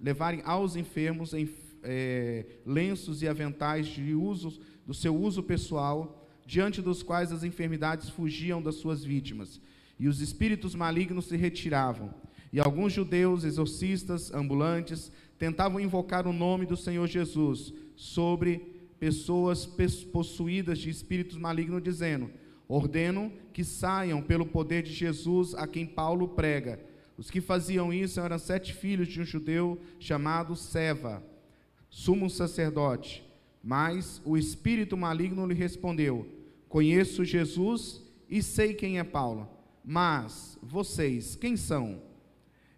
levarem aos enfermos em, é, lenços e aventais de uso, do seu uso pessoal, diante dos quais as enfermidades fugiam das suas vítimas, e os espíritos malignos se retiravam. E alguns judeus, exorcistas, ambulantes, tentavam invocar o nome do Senhor Jesus sobre pessoas possuídas de espíritos malignos, dizendo: Ordeno que saiam pelo poder de Jesus a quem Paulo prega. Os que faziam isso eram sete filhos de um judeu chamado Seva, sumo sacerdote. Mas o espírito maligno lhe respondeu: Conheço Jesus e sei quem é Paulo. Mas vocês, quem são?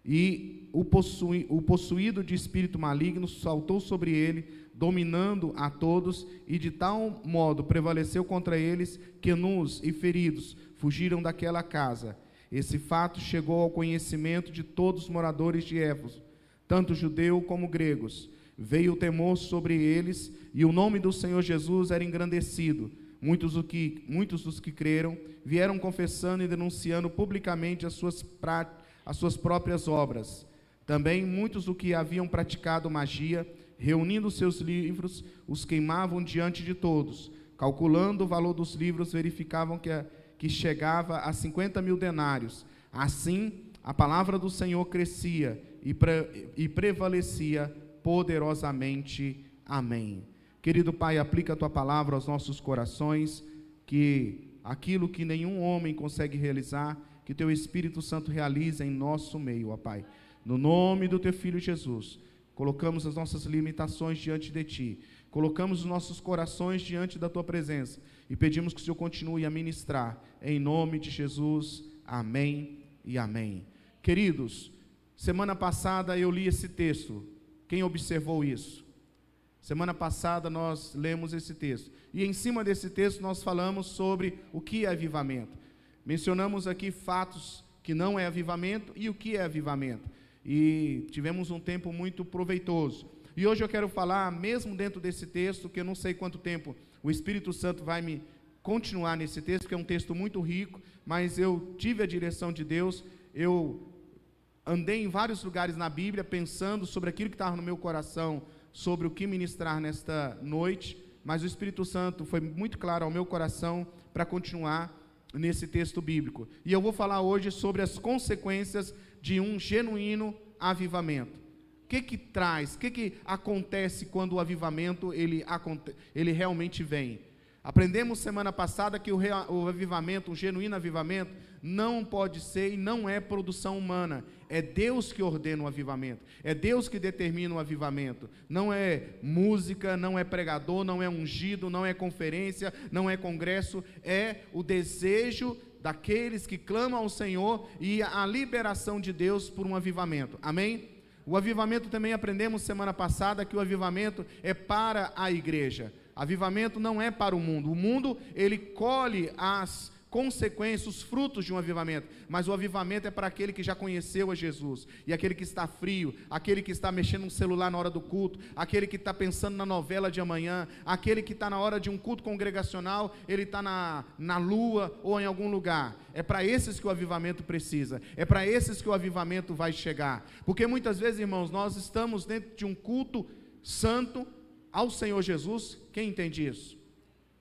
E o, possui, o possuído de espírito maligno saltou sobre ele, dominando a todos, e de tal modo prevaleceu contra eles que nus e feridos fugiram daquela casa. Esse fato chegou ao conhecimento de todos os moradores de Éfeso, tanto judeu como gregos. Veio o temor sobre eles, e o nome do Senhor Jesus era engrandecido. Muitos, que, muitos dos que creram vieram confessando e denunciando publicamente as suas práticas as suas próprias obras. Também muitos do que haviam praticado magia, reunindo seus livros, os queimavam diante de todos. Calculando o valor dos livros, verificavam que, que chegava a 50 mil denários. Assim, a palavra do Senhor crescia e, pre, e prevalecia poderosamente. Amém. Querido Pai, aplica a tua palavra aos nossos corações, que aquilo que nenhum homem consegue realizar, que teu Espírito Santo realize em nosso meio, ó Pai. No nome do teu filho Jesus, colocamos as nossas limitações diante de ti, colocamos os nossos corações diante da tua presença e pedimos que o Senhor continue a ministrar em nome de Jesus. Amém e amém. Queridos, semana passada eu li esse texto. Quem observou isso? Semana passada nós lemos esse texto. E em cima desse texto nós falamos sobre o que é avivamento. Mencionamos aqui fatos que não é avivamento e o que é avivamento. E tivemos um tempo muito proveitoso. E hoje eu quero falar, mesmo dentro desse texto, que eu não sei quanto tempo o Espírito Santo vai me continuar nesse texto, que é um texto muito rico, mas eu tive a direção de Deus, eu andei em vários lugares na Bíblia pensando sobre aquilo que estava no meu coração, sobre o que ministrar nesta noite, mas o Espírito Santo foi muito claro ao meu coração para continuar nesse texto bíblico. E eu vou falar hoje sobre as consequências de um genuíno avivamento. Que que traz? O que que acontece quando o avivamento ele, ele realmente vem? Aprendemos semana passada que o, o avivamento, o genuíno avivamento, não pode ser e não é produção humana. É Deus que ordena o avivamento. É Deus que determina o avivamento. Não é música, não é pregador, não é ungido, não é conferência, não é congresso. É o desejo daqueles que clamam ao Senhor e a liberação de Deus por um avivamento. Amém? O avivamento também aprendemos semana passada que o avivamento é para a igreja. Avivamento não é para o mundo. O mundo, ele colhe as consequências, os frutos de um avivamento, mas o avivamento é para aquele que já conheceu a Jesus, e aquele que está frio, aquele que está mexendo no celular na hora do culto, aquele que está pensando na novela de amanhã, aquele que está na hora de um culto congregacional, ele está na, na lua ou em algum lugar. É para esses que o avivamento precisa, é para esses que o avivamento vai chegar, porque muitas vezes, irmãos, nós estamos dentro de um culto santo, ao Senhor Jesus, quem entende isso?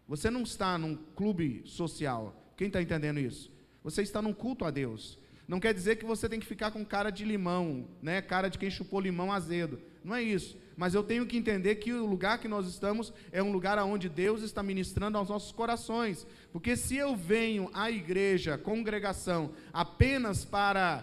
Você não está num clube social. Quem está entendendo isso? Você está num culto a Deus. Não quer dizer que você tem que ficar com cara de limão, né? Cara de quem chupou limão azedo. Não é isso. Mas eu tenho que entender que o lugar que nós estamos é um lugar onde Deus está ministrando aos nossos corações. Porque se eu venho à igreja, congregação, apenas para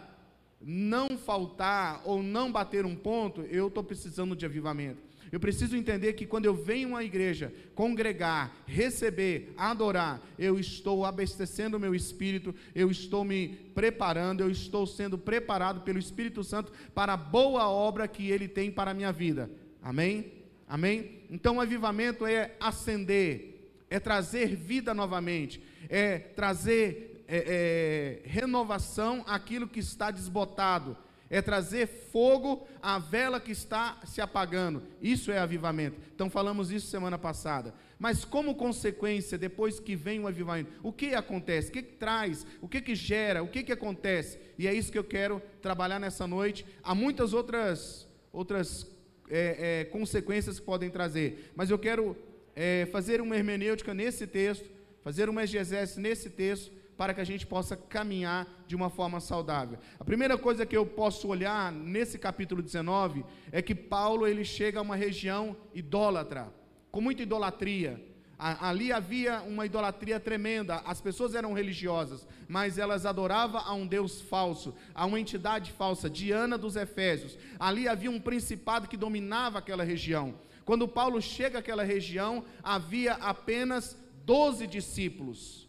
não faltar ou não bater um ponto, eu estou precisando de avivamento. Eu preciso entender que quando eu venho à igreja congregar, receber, adorar, eu estou abastecendo o meu espírito, eu estou me preparando, eu estou sendo preparado pelo Espírito Santo para a boa obra que ele tem para a minha vida. Amém? Amém? Então o avivamento é acender, é trazer vida novamente, é trazer é, é, renovação àquilo que está desbotado é trazer fogo à vela que está se apagando. Isso é avivamento. Então falamos isso semana passada. Mas como consequência, depois que vem o avivamento, o que acontece? O que, que traz? O que, que gera? O que, que acontece? E é isso que eu quero trabalhar nessa noite. Há muitas outras outras é, é, consequências que podem trazer. Mas eu quero é, fazer uma hermenêutica nesse texto, fazer uma exegese nesse texto, para que a gente possa caminhar de uma forma saudável. A primeira coisa que eu posso olhar nesse capítulo 19 é que Paulo ele chega a uma região idólatra, com muita idolatria. Ali havia uma idolatria tremenda. As pessoas eram religiosas, mas elas adoravam a um Deus falso, a uma entidade falsa, Diana dos Efésios. Ali havia um principado que dominava aquela região. Quando Paulo chega àquela região, havia apenas 12 discípulos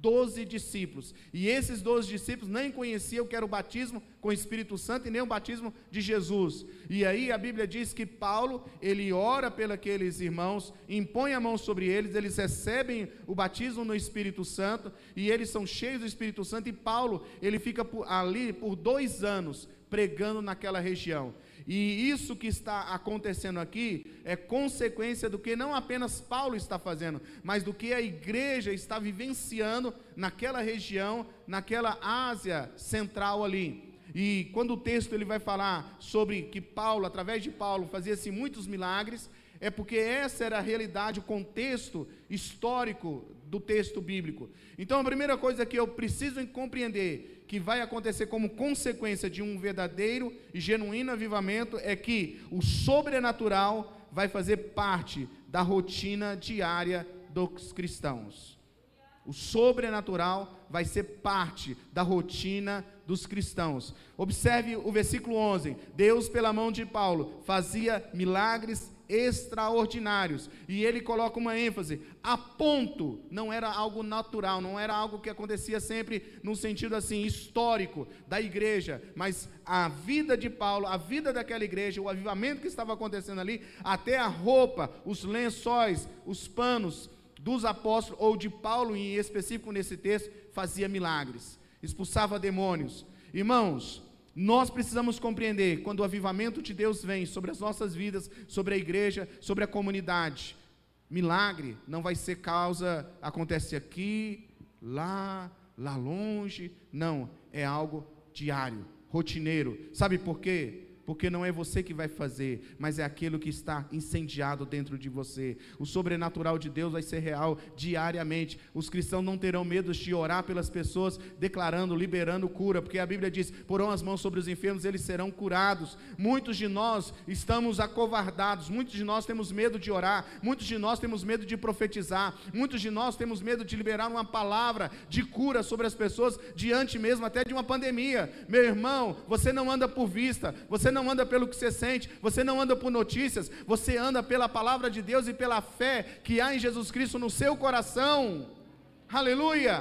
doze discípulos. E esses doze discípulos nem conheciam o que era o batismo com o Espírito Santo e nem o batismo de Jesus. E aí a Bíblia diz que Paulo, ele ora pelos irmãos, impõe a mão sobre eles, eles recebem o batismo no Espírito Santo e eles são cheios do Espírito Santo. E Paulo, ele fica ali por dois anos pregando naquela região. E isso que está acontecendo aqui é consequência do que não apenas Paulo está fazendo, mas do que a igreja está vivenciando naquela região, naquela Ásia central ali. E quando o texto ele vai falar sobre que Paulo, através de Paulo, fazia-se muitos milagres, é porque essa era a realidade, o contexto histórico do texto bíblico. Então, a primeira coisa que eu preciso compreender que vai acontecer como consequência de um verdadeiro e genuíno avivamento é que o sobrenatural vai fazer parte da rotina diária dos cristãos. O sobrenatural vai ser parte da rotina dos cristãos. Observe o versículo 11: Deus, pela mão de Paulo, fazia milagres extraordinários. E ele coloca uma ênfase, a ponto, não era algo natural, não era algo que acontecia sempre no sentido assim histórico da igreja, mas a vida de Paulo, a vida daquela igreja, o avivamento que estava acontecendo ali, até a roupa, os lençóis, os panos dos apóstolos ou de Paulo em específico nesse texto, fazia milagres, expulsava demônios. Irmãos, nós precisamos compreender quando o avivamento de Deus vem sobre as nossas vidas, sobre a igreja, sobre a comunidade. Milagre não vai ser causa, acontece aqui, lá, lá longe. Não, é algo diário, rotineiro. Sabe por quê? Porque não é você que vai fazer, mas é aquilo que está incendiado dentro de você. O sobrenatural de Deus vai ser real diariamente. Os cristãos não terão medo de orar pelas pessoas, declarando, liberando cura, porque a Bíblia diz: porão as mãos sobre os enfermos, eles serão curados. Muitos de nós estamos acovardados, muitos de nós temos medo de orar, muitos de nós temos medo de profetizar, muitos de nós temos medo de liberar uma palavra de cura sobre as pessoas diante mesmo até de uma pandemia. Meu irmão, você não anda por vista, você não não anda pelo que você sente, você não anda por notícias, você anda pela palavra de Deus e pela fé que há em Jesus Cristo no seu coração. Aleluia!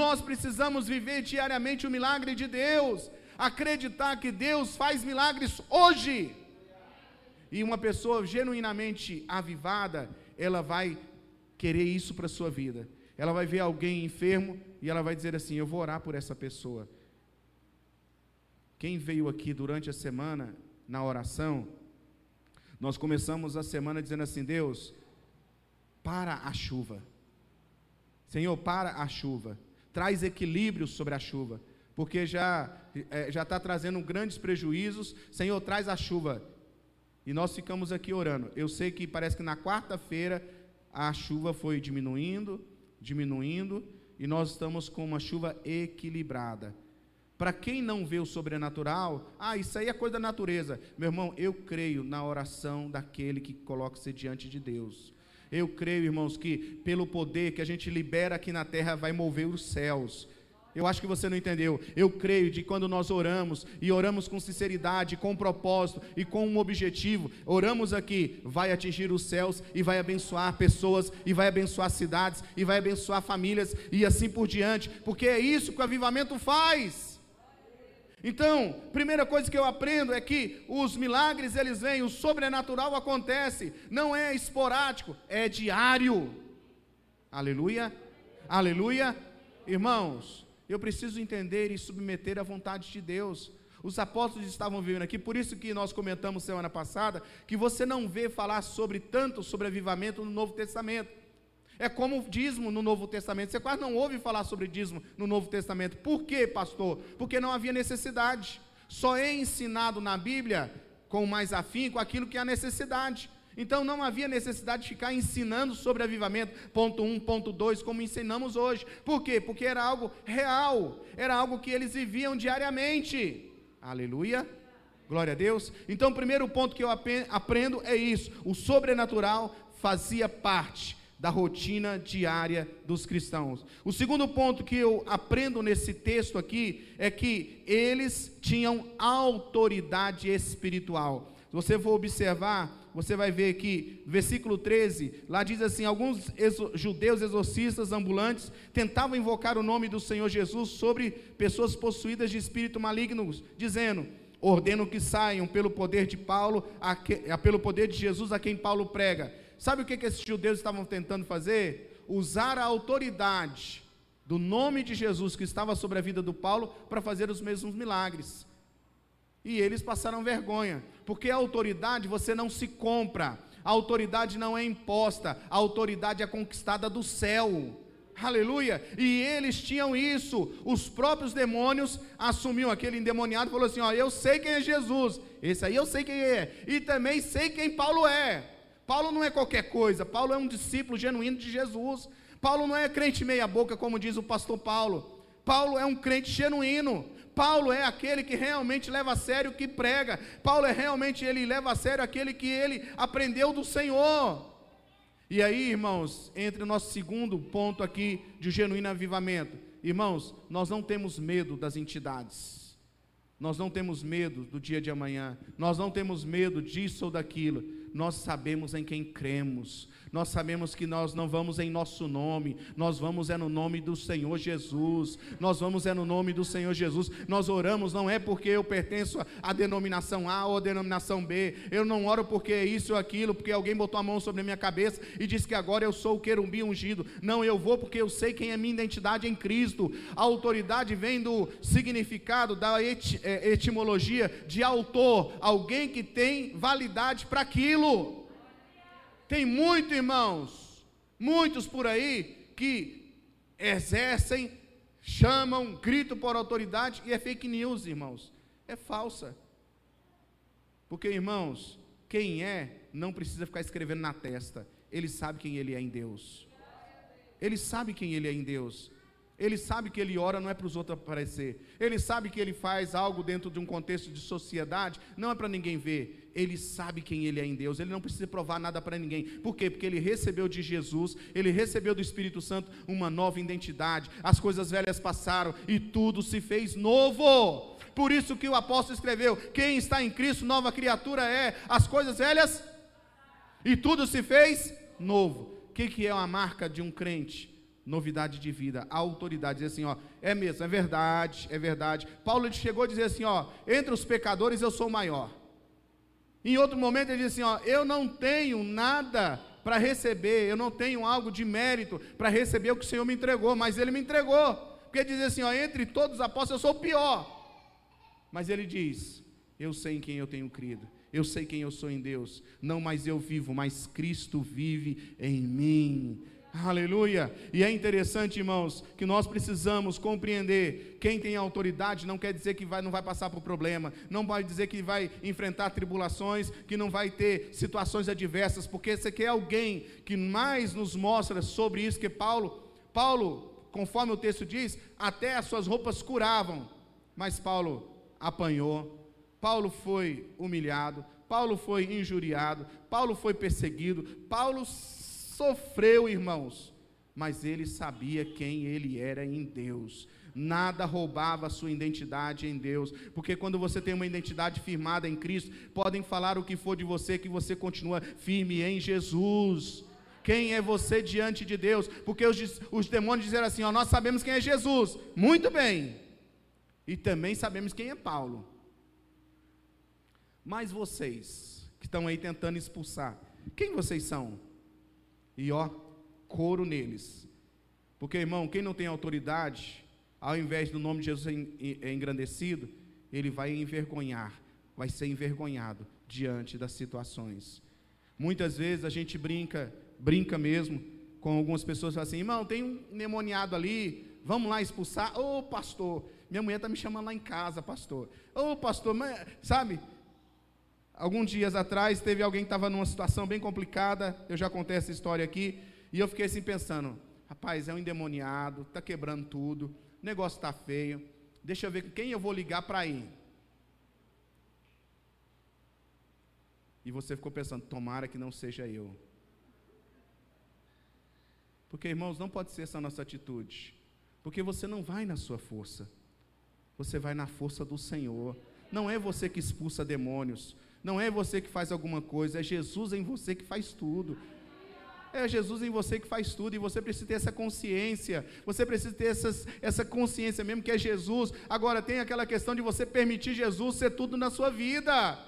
Nós precisamos viver diariamente o milagre de Deus, acreditar que Deus faz milagres hoje. E uma pessoa genuinamente avivada, ela vai querer isso para a sua vida. Ela vai ver alguém enfermo e ela vai dizer assim: Eu vou orar por essa pessoa. Quem veio aqui durante a semana na oração, nós começamos a semana dizendo assim: Deus, para a chuva. Senhor, para a chuva. Traz equilíbrio sobre a chuva, porque já é, já está trazendo grandes prejuízos. Senhor, traz a chuva. E nós ficamos aqui orando. Eu sei que parece que na quarta-feira a chuva foi diminuindo, diminuindo, e nós estamos com uma chuva equilibrada. Para quem não vê o sobrenatural, ah, isso aí é coisa da natureza. Meu irmão, eu creio na oração daquele que coloca-se diante de Deus. Eu creio, irmãos, que pelo poder que a gente libera aqui na terra vai mover os céus. Eu acho que você não entendeu. Eu creio de quando nós oramos e oramos com sinceridade, com propósito e com um objetivo, oramos aqui, vai atingir os céus e vai abençoar pessoas e vai abençoar cidades e vai abençoar famílias e assim por diante, porque é isso que o avivamento faz. Então, primeira coisa que eu aprendo é que os milagres eles vêm, o sobrenatural acontece, não é esporádico, é diário. Aleluia, aleluia. Irmãos, eu preciso entender e submeter à vontade de Deus. Os apóstolos estavam vivendo aqui, por isso que nós comentamos semana passada que você não vê falar sobre tanto sobre avivamento no Novo Testamento. É como o dízimo no Novo Testamento. Você quase não ouve falar sobre dízimo no Novo Testamento. Por quê, pastor? Porque não havia necessidade. Só é ensinado na Bíblia com mais afinco aquilo que é a necessidade. Então não havia necessidade de ficar ensinando sobre avivamento, ponto 1, um, ponto 2, como ensinamos hoje. Por quê? Porque era algo real, era algo que eles viviam diariamente. Aleluia. Glória a Deus. Então, o primeiro ponto que eu aprendo é isso: o sobrenatural fazia parte da rotina diária dos cristãos. O segundo ponto que eu aprendo nesse texto aqui é que eles tinham autoridade espiritual. Se você for observar, você vai ver que, versículo 13, lá diz assim: alguns exo, judeus exorcistas ambulantes tentavam invocar o nome do Senhor Jesus sobre pessoas possuídas de espírito malignos, dizendo: ordeno que saiam pelo poder de Paulo, que, pelo poder de Jesus a quem Paulo prega. Sabe o que, que esses judeus estavam tentando fazer? Usar a autoridade do nome de Jesus que estava sobre a vida do Paulo para fazer os mesmos milagres. E eles passaram vergonha, porque a autoridade você não se compra, a autoridade não é imposta, a autoridade é conquistada do céu. Aleluia! E eles tinham isso. Os próprios demônios assumiam aquele endemoniado e falou assim: Ó, eu sei quem é Jesus, esse aí eu sei quem é, e também sei quem Paulo é. Paulo não é qualquer coisa, Paulo é um discípulo genuíno de Jesus. Paulo não é crente meia-boca, como diz o pastor Paulo. Paulo é um crente genuíno. Paulo é aquele que realmente leva a sério o que prega. Paulo é realmente ele leva a sério aquele que ele aprendeu do Senhor. E aí, irmãos, entre o nosso segundo ponto aqui de genuíno avivamento. Irmãos, nós não temos medo das entidades. Nós não temos medo do dia de amanhã. Nós não temos medo disso ou daquilo. Nós sabemos em quem cremos nós sabemos que nós não vamos em nosso nome, nós vamos é no nome do Senhor Jesus, nós vamos é no nome do Senhor Jesus, nós oramos não é porque eu pertenço à denominação A ou à denominação B, eu não oro porque é isso ou aquilo, porque alguém botou a mão sobre a minha cabeça e disse que agora eu sou o querumbi ungido, não, eu vou porque eu sei quem é minha identidade em Cristo, a autoridade vem do significado, da et, é, etimologia de autor, alguém que tem validade para aquilo, tem muito, irmãos, muitos por aí que exercem, chamam, gritam por autoridade e é fake news, irmãos. É falsa. Porque, irmãos, quem é não precisa ficar escrevendo na testa. Ele sabe quem ele é em Deus. Ele sabe quem ele é em Deus. Ele sabe que ele ora não é para os outros aparecer. Ele sabe que ele faz algo dentro de um contexto de sociedade, não é para ninguém ver. Ele sabe quem ele é em Deus. Ele não precisa provar nada para ninguém. Por quê? Porque ele recebeu de Jesus, ele recebeu do Espírito Santo uma nova identidade. As coisas velhas passaram e tudo se fez novo. Por isso que o apóstolo escreveu: quem está em Cristo, nova criatura é. As coisas velhas e tudo se fez novo. O que, que é uma marca de um crente? Novidade de vida, autoridade, dizer assim, ó, é mesmo, é verdade, é verdade. Paulo chegou a dizer assim, ó, entre os pecadores eu sou maior. Em outro momento ele disse assim, ó, eu não tenho nada para receber, eu não tenho algo de mérito para receber o que o Senhor me entregou, mas ele me entregou. Porque diz assim, ó, entre todos os apóstolos eu sou o pior. Mas ele diz: Eu sei em quem eu tenho crido. Eu sei quem eu sou em Deus. Não mais eu vivo, mas Cristo vive em mim. Aleluia! E é interessante, irmãos, que nós precisamos compreender: quem tem autoridade não quer dizer que vai, não vai passar por problema, não vai dizer que vai enfrentar tribulações, que não vai ter situações adversas, porque você quer alguém que mais nos mostra sobre isso que Paulo. Paulo, conforme o texto diz, até as suas roupas curavam, mas Paulo apanhou, Paulo foi humilhado, Paulo foi injuriado, Paulo foi perseguido, Paulo Sofreu, irmãos, mas ele sabia quem ele era em Deus. Nada roubava a sua identidade em Deus, porque quando você tem uma identidade firmada em Cristo, podem falar o que for de você, que você continua firme em Jesus. Quem é você diante de Deus? Porque os, os demônios disseram assim: ó, nós sabemos quem é Jesus, muito bem, e também sabemos quem é Paulo. Mas vocês que estão aí tentando expulsar, quem vocês são? E ó, couro neles. Porque, irmão, quem não tem autoridade, ao invés do nome de Jesus é engrandecido, ele vai envergonhar, vai ser envergonhado diante das situações. Muitas vezes a gente brinca, brinca mesmo com algumas pessoas assim, irmão, tem um demoniado ali, vamos lá expulsar. Ô oh, pastor, minha mulher está me chamando lá em casa, pastor. Ô oh, pastor, mas, sabe? Alguns dias atrás, teve alguém que estava numa situação bem complicada, eu já contei essa história aqui, e eu fiquei assim pensando: rapaz, é um endemoniado, está quebrando tudo, o negócio está feio, deixa eu ver quem eu vou ligar para ir. E você ficou pensando: tomara que não seja eu. Porque, irmãos, não pode ser essa nossa atitude. Porque você não vai na sua força. Você vai na força do Senhor. Não é você que expulsa demônios. Não é você que faz alguma coisa. É Jesus em você que faz tudo. É Jesus em você que faz tudo, e você precisa ter essa consciência, você precisa ter essas, essa consciência mesmo que é Jesus. Agora, tem aquela questão de você permitir Jesus ser tudo na sua vida,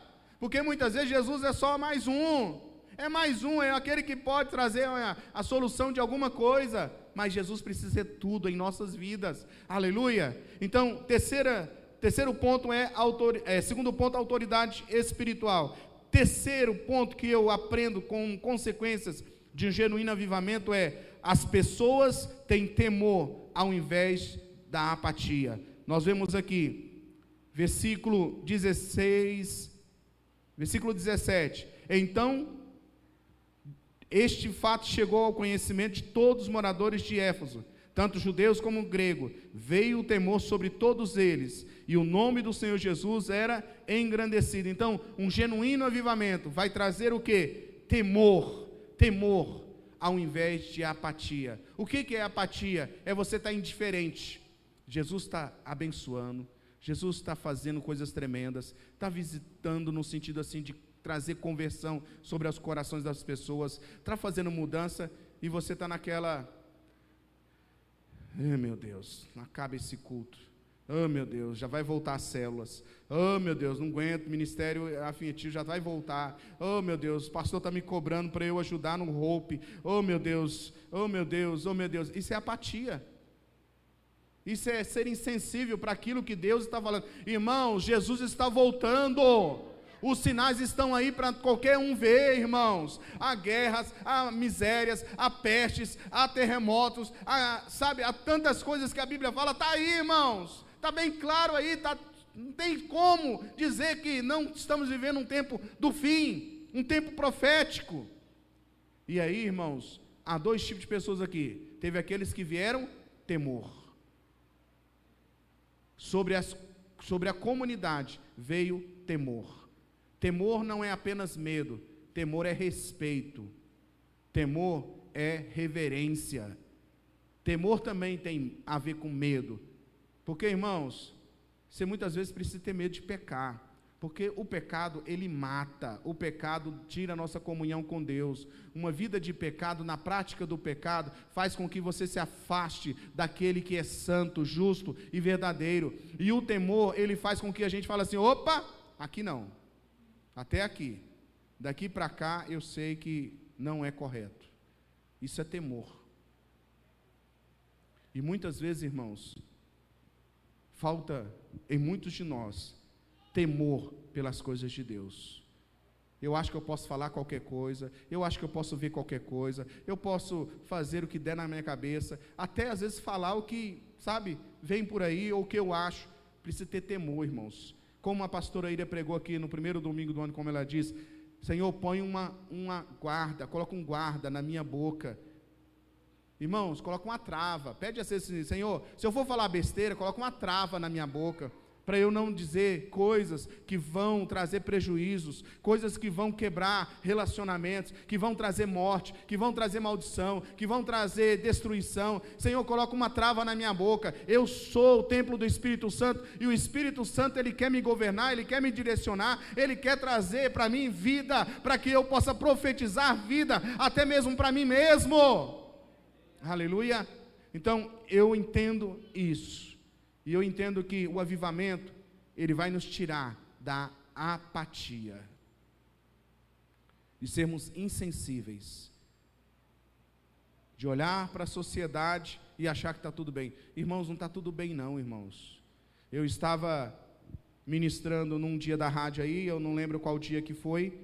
porque muitas vezes Jesus é só mais um, é mais um, é aquele que pode trazer a, a solução de alguma coisa, mas Jesus precisa ser tudo em nossas vidas, aleluia. Então, terceira, terceiro ponto é, autor, é segundo ponto, autoridade espiritual. Terceiro ponto que eu aprendo com consequências de um genuíno avivamento é as pessoas têm temor ao invés da apatia. Nós vemos aqui, versículo 16, versículo 17. Então, este fato chegou ao conhecimento de todos os moradores de Éfeso, tanto judeus como grego. Veio o temor sobre todos eles, e o nome do Senhor Jesus era engrandecido. Então, um genuíno avivamento vai trazer o que? Temor temor ao invés de apatia. O que, que é apatia? É você estar tá indiferente. Jesus está abençoando, Jesus está fazendo coisas tremendas, está visitando no sentido assim de trazer conversão sobre os corações das pessoas, está fazendo mudança e você está naquela. Ai meu Deus, acaba esse culto. Oh meu Deus, já vai voltar as células. Oh meu Deus, não aguento, ministério afetivo já vai voltar. Oh meu Deus, o pastor está me cobrando para eu ajudar no roupe. Oh meu Deus, oh meu Deus, oh meu Deus. Isso é apatia. Isso é ser insensível para aquilo que Deus está falando. Irmãos, Jesus está voltando. Os sinais estão aí para qualquer um ver, irmãos. Há guerras, há misérias, há pestes, há terremotos, há, sabe, há tantas coisas que a Bíblia fala. Está aí, irmãos. Está bem claro aí, tá, não tem como dizer que não estamos vivendo um tempo do fim, um tempo profético. E aí, irmãos, há dois tipos de pessoas aqui. Teve aqueles que vieram temor. Sobre, as, sobre a comunidade veio temor. Temor não é apenas medo, temor é respeito. Temor é reverência. Temor também tem a ver com medo. Porque, irmãos, você muitas vezes precisa ter medo de pecar. Porque o pecado, ele mata, o pecado tira a nossa comunhão com Deus. Uma vida de pecado, na prática do pecado, faz com que você se afaste daquele que é santo, justo e verdadeiro. E o temor, ele faz com que a gente fale assim: opa, aqui não, até aqui. Daqui para cá eu sei que não é correto. Isso é temor. E muitas vezes, irmãos, falta em muitos de nós temor pelas coisas de Deus. Eu acho que eu posso falar qualquer coisa, eu acho que eu posso ver qualquer coisa, eu posso fazer o que der na minha cabeça, até às vezes falar o que, sabe, vem por aí ou o que eu acho. Precisa ter temor, irmãos. Como a pastora Ira pregou aqui no primeiro domingo do ano, como ela diz: Senhor, põe uma, uma guarda, coloca um guarda na minha boca Irmãos, coloca uma trava. Pede a assim, Senhor, se eu for falar besteira, coloca uma trava na minha boca, para eu não dizer coisas que vão trazer prejuízos, coisas que vão quebrar relacionamentos, que vão trazer morte, que vão trazer maldição, que vão trazer destruição. Senhor, coloca uma trava na minha boca. Eu sou o templo do Espírito Santo e o Espírito Santo ele quer me governar, ele quer me direcionar, ele quer trazer para mim vida, para que eu possa profetizar vida até mesmo para mim mesmo. Aleluia. Então, eu entendo isso. E eu entendo que o avivamento, ele vai nos tirar da apatia. De sermos insensíveis. De olhar para a sociedade e achar que está tudo bem. Irmãos, não está tudo bem, não, irmãos. Eu estava ministrando num dia da rádio aí, eu não lembro qual dia que foi,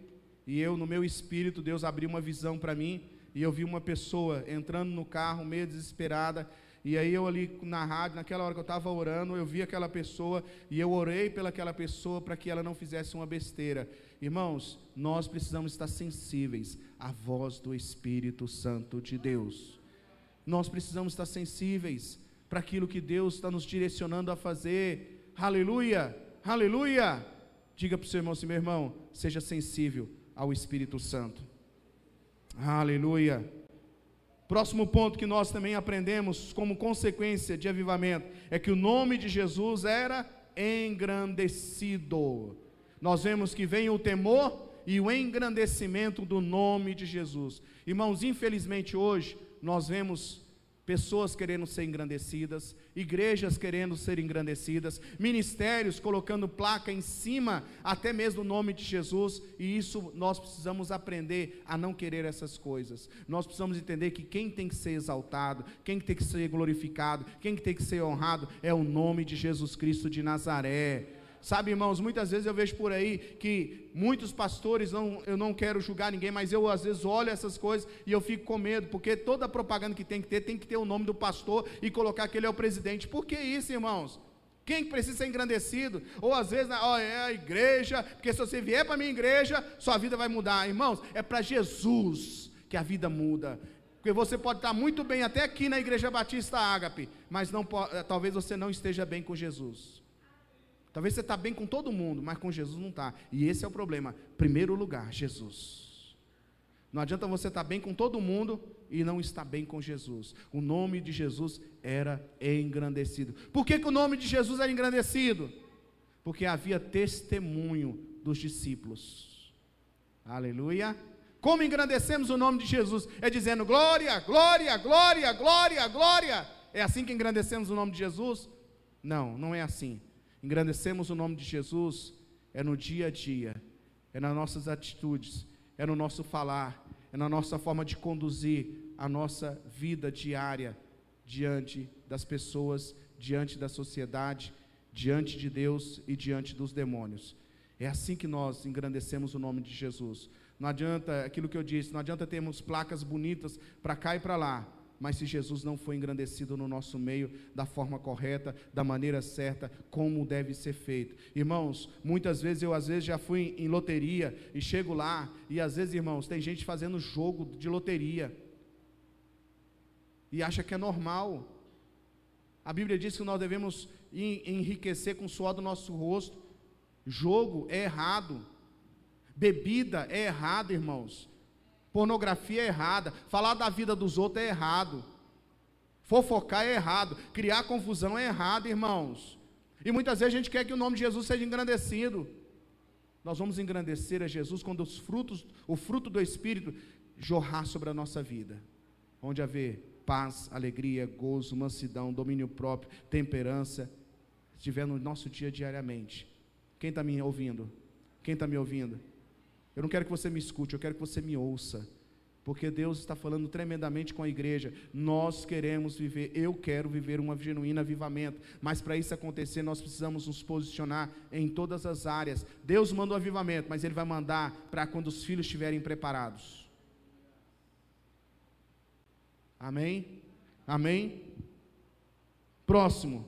e eu, no meu espírito, Deus abriu uma visão para mim e eu vi uma pessoa entrando no carro, meio desesperada, E aí eu ali na rádio, naquela hora que eu estava orando, eu vi aquela pessoa e eu orei pelaquela pessoa para que ela não fizesse uma besteira. Irmãos, nós precisamos estar sensíveis à voz do Espírito Santo de Deus. Nós precisamos estar sensíveis para aquilo que Deus está nos direcionando a fazer. Aleluia! Aleluia! Diga para o seu irmão assim, meu irmão, seja sensível ao Espírito Santo. Aleluia! Próximo ponto que nós também aprendemos como consequência de avivamento é que o nome de Jesus era engrandecido. Nós vemos que vem o temor e o engrandecimento do nome de Jesus. Irmãos, infelizmente hoje nós vemos pessoas querendo ser engrandecidas, igrejas querendo ser engrandecidas, ministérios colocando placa em cima até mesmo do nome de Jesus, e isso nós precisamos aprender a não querer essas coisas. Nós precisamos entender que quem tem que ser exaltado, quem tem que ser glorificado, quem tem que ser honrado é o nome de Jesus Cristo de Nazaré. Sabe, irmãos, muitas vezes eu vejo por aí que muitos pastores, não, eu não quero julgar ninguém, mas eu às vezes olho essas coisas e eu fico com medo, porque toda propaganda que tem que ter, tem que ter o nome do pastor e colocar que ele é o presidente. Por que isso, irmãos? Quem precisa ser engrandecido? Ou às vezes, ó, é a igreja, porque se você vier para a minha igreja, sua vida vai mudar. Irmãos, é para Jesus que a vida muda. Porque você pode estar muito bem até aqui na Igreja Batista Ágape, mas não, talvez você não esteja bem com Jesus. Talvez você está bem com todo mundo, mas com Jesus não está. E esse é o problema. Primeiro lugar, Jesus. Não adianta você estar tá bem com todo mundo e não estar bem com Jesus. O nome de Jesus era engrandecido. Por que, que o nome de Jesus era engrandecido? Porque havia testemunho dos discípulos. Aleluia. Como engrandecemos o nome de Jesus? É dizendo glória, glória, glória, glória, glória. É assim que engrandecemos o nome de Jesus? Não, não é assim. Engrandecemos o nome de Jesus é no dia a dia, é nas nossas atitudes, é no nosso falar, é na nossa forma de conduzir a nossa vida diária diante das pessoas, diante da sociedade, diante de Deus e diante dos demônios. É assim que nós engrandecemos o nome de Jesus. Não adianta aquilo que eu disse, não adianta termos placas bonitas para cá e para lá, mas se Jesus não foi engrandecido no nosso meio da forma correta, da maneira certa, como deve ser feito. Irmãos, muitas vezes eu às vezes já fui em loteria e chego lá e às vezes, irmãos, tem gente fazendo jogo de loteria e acha que é normal. A Bíblia diz que nós devemos enriquecer com o suor do nosso rosto. Jogo é errado. Bebida é errado, irmãos. Pornografia é errada. Falar da vida dos outros é errado. Fofocar é errado. Criar confusão é errado, irmãos. E muitas vezes a gente quer que o nome de Jesus seja engrandecido. Nós vamos engrandecer a Jesus quando os frutos, o fruto do Espírito jorrar sobre a nossa vida. Onde haver paz, alegria, gozo, mansidão, domínio próprio, temperança, estiver no nosso dia diariamente. Quem está me ouvindo? Quem está me ouvindo? Eu não quero que você me escute, eu quero que você me ouça. Porque Deus está falando tremendamente com a igreja. Nós queremos viver, eu quero viver um genuíno avivamento. Mas para isso acontecer, nós precisamos nos posicionar em todas as áreas. Deus manda o avivamento, mas Ele vai mandar para quando os filhos estiverem preparados. Amém? Amém? Próximo.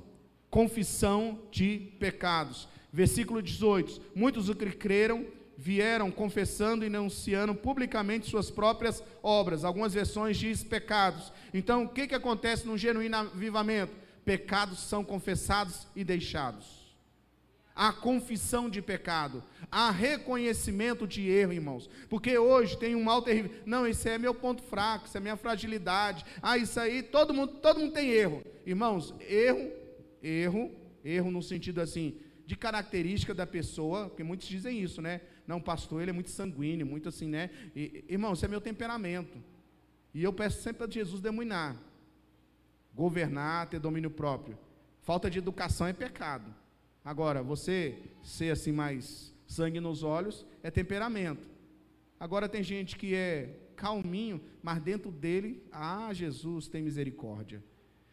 Confissão de pecados. Versículo 18. Muitos o que creram vieram confessando e anunciando publicamente suas próprias obras. Algumas versões diz pecados. Então, o que, que acontece num genuíno avivamento? Pecados são confessados e deixados. Há confissão de pecado, há reconhecimento de erro, irmãos. Porque hoje tem um mal terrível. Não, esse é meu ponto fraco, isso é minha fragilidade. Ah, isso aí, todo mundo, todo mundo tem erro. Irmãos, erro, erro, erro no sentido assim, de característica da pessoa, porque muitos dizem isso, né? Não, pastor, ele é muito sanguíneo, muito assim, né? E, irmão, isso é meu temperamento. E eu peço sempre a Jesus demoinar. Governar, ter domínio próprio. Falta de educação é pecado. Agora, você ser assim mais sangue nos olhos é temperamento. Agora tem gente que é calminho, mas dentro dele, ah, Jesus tem misericórdia.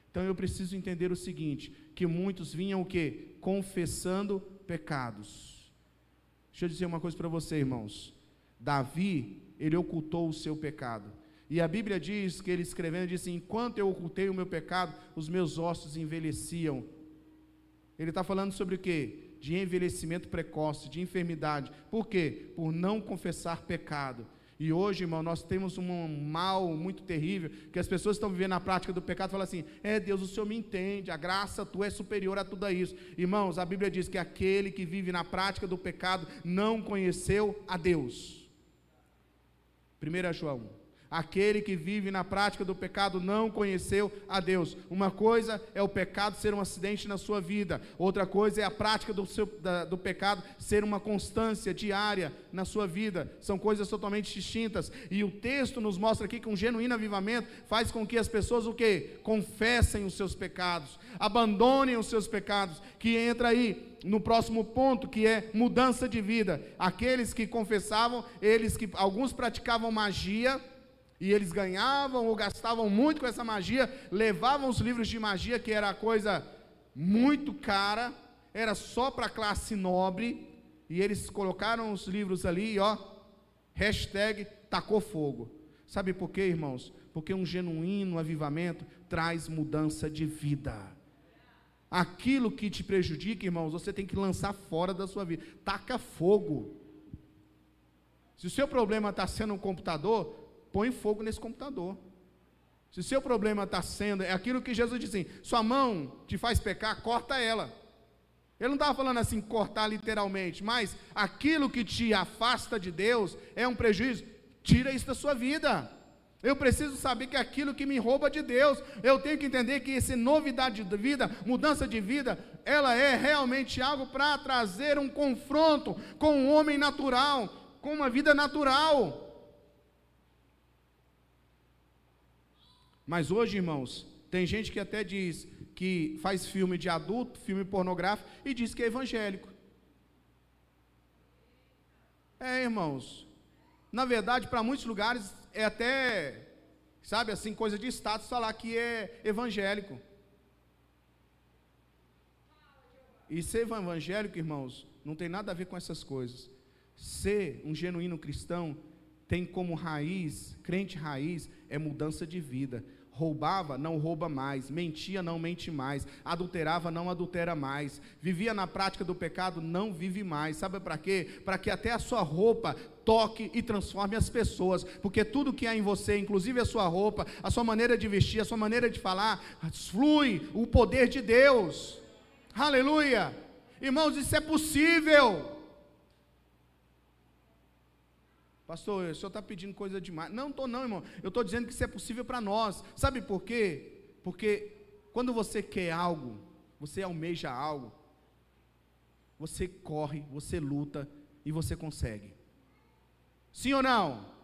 Então eu preciso entender o seguinte, que muitos vinham o quê? Confessando pecados. Deixa eu dizer uma coisa para você, irmãos. Davi, ele ocultou o seu pecado. E a Bíblia diz que ele escrevendo disse: Enquanto eu ocultei o meu pecado, os meus ossos envelheciam. Ele está falando sobre o quê? De envelhecimento precoce, de enfermidade. Por quê? Por não confessar pecado. E hoje, irmão, nós temos um mal muito terrível, que as pessoas estão vivendo na prática do pecado, falam assim: é Deus, o Senhor me entende, a graça tua é superior a tudo isso. Irmãos, a Bíblia diz que aquele que vive na prática do pecado não conheceu a Deus. 1 João Aquele que vive na prática do pecado não conheceu a Deus. Uma coisa é o pecado ser um acidente na sua vida, outra coisa é a prática do, seu, da, do pecado ser uma constância diária na sua vida. São coisas totalmente distintas. E o texto nos mostra aqui que um genuíno avivamento faz com que as pessoas o que? Confessem os seus pecados, abandonem os seus pecados, que entra aí no próximo ponto, que é mudança de vida. Aqueles que confessavam, eles que alguns praticavam magia, e eles ganhavam ou gastavam muito com essa magia, levavam os livros de magia, que era coisa muito cara, era só para a classe nobre, e eles colocaram os livros ali, ó, hashtag tacou fogo. Sabe por quê, irmãos? Porque um genuíno avivamento traz mudança de vida. Aquilo que te prejudica, irmãos, você tem que lançar fora da sua vida. Taca fogo. Se o seu problema está sendo um computador, põe fogo nesse computador. Se o seu problema está sendo, é aquilo que Jesus disse assim: sua mão te faz pecar, corta ela. Ele não estava falando assim, cortar literalmente, mas aquilo que te afasta de Deus é um prejuízo, tira isso da sua vida. Eu preciso saber que aquilo que me rouba de Deus, eu tenho que entender que essa novidade de vida, mudança de vida, ela é realmente algo para trazer um confronto com o homem natural, com uma vida natural. Mas hoje, irmãos, tem gente que até diz que faz filme de adulto, filme pornográfico, e diz que é evangélico. É, irmãos. Na verdade, para muitos lugares é até, sabe, assim, coisa de status falar que é evangélico. E ser evangélico, irmãos, não tem nada a ver com essas coisas. Ser um genuíno cristão tem como raiz, crente raiz, é mudança de vida roubava, não rouba mais, mentia, não mente mais, adulterava, não adultera mais, vivia na prática do pecado, não vive mais. Sabe para quê? Para que até a sua roupa toque e transforme as pessoas, porque tudo que há em você, inclusive a sua roupa, a sua maneira de vestir, a sua maneira de falar, flui o poder de Deus. Aleluia! Irmãos, isso é possível. Pastor, o senhor está pedindo coisa demais. Não estou não, irmão. Eu estou dizendo que isso é possível para nós. Sabe por quê? Porque quando você quer algo, você almeja algo, você corre, você luta e você consegue. Sim ou não?